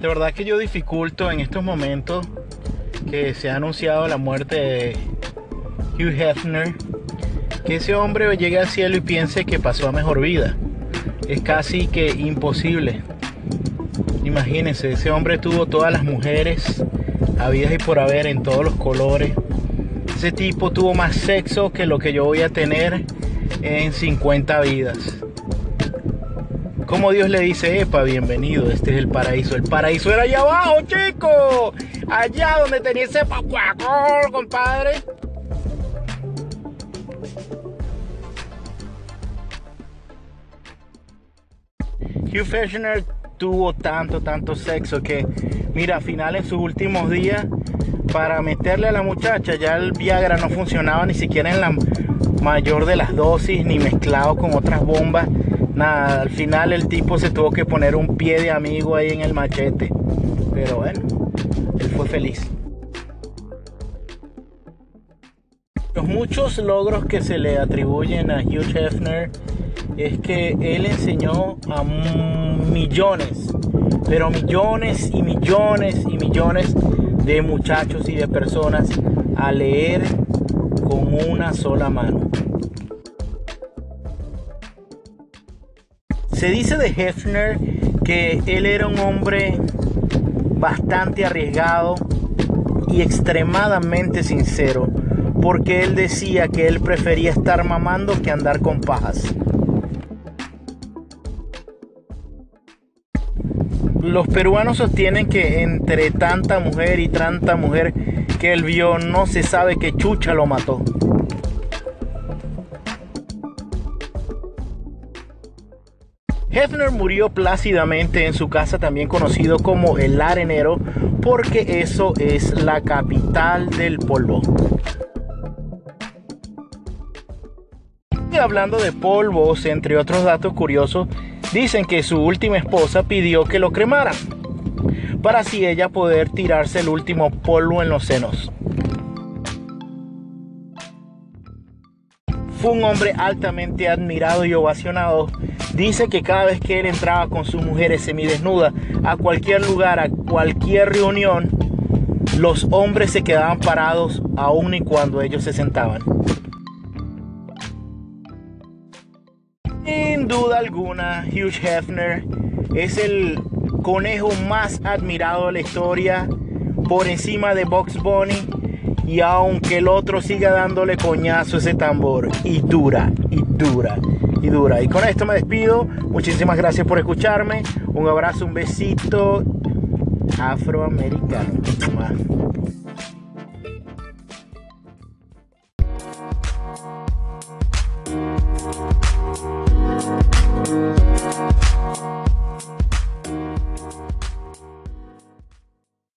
De verdad que yo dificulto en estos momentos que se ha anunciado la muerte de Hugh Hefner, que ese hombre llegue al cielo y piense que pasó a mejor vida. Es casi que imposible. Imagínense, ese hombre tuvo todas las mujeres habidas y por haber en todos los colores. Ese tipo tuvo más sexo que lo que yo voy a tener en 50 vidas. Como Dios le dice, epa, bienvenido, este es el paraíso. El paraíso era allá abajo, chico. Allá donde tenía ese papuacor, compadre. Hugh Feshner tuvo tanto, tanto sexo que, mira, al final en sus últimos días, para meterle a la muchacha, ya el Viagra no funcionaba ni siquiera en la mayor de las dosis, ni mezclado con otras bombas nada, al final el tipo se tuvo que poner un pie de amigo ahí en el machete. Pero bueno, él fue feliz. Los muchos logros que se le atribuyen a Hugh Hefner es que él enseñó a millones, pero millones y millones y millones de muchachos y de personas a leer con una sola mano. Se dice de Hefner que él era un hombre bastante arriesgado y extremadamente sincero, porque él decía que él prefería estar mamando que andar con pajas. Los peruanos sostienen que entre tanta mujer y tanta mujer que él vio, no se sabe qué chucha lo mató. Hefner murió plácidamente en su casa, también conocido como el Arenero, porque eso es la capital del polvo. Y hablando de polvos, entre otros datos curiosos, dicen que su última esposa pidió que lo cremaran, para así ella poder tirarse el último polvo en los senos. Fue un hombre altamente admirado y ovacionado Dice que cada vez que él entraba con sus mujeres semidesnudas a cualquier lugar, a cualquier reunión, los hombres se quedaban parados aún y cuando ellos se sentaban. Sin duda alguna, Hugh Hefner es el conejo más admirado de la historia por encima de Box Bunny y aunque el otro siga dándole coñazo ese tambor y dura y dura y dura. Y con esto me despido. Muchísimas gracias por escucharme. Un abrazo, un besito afroamericano.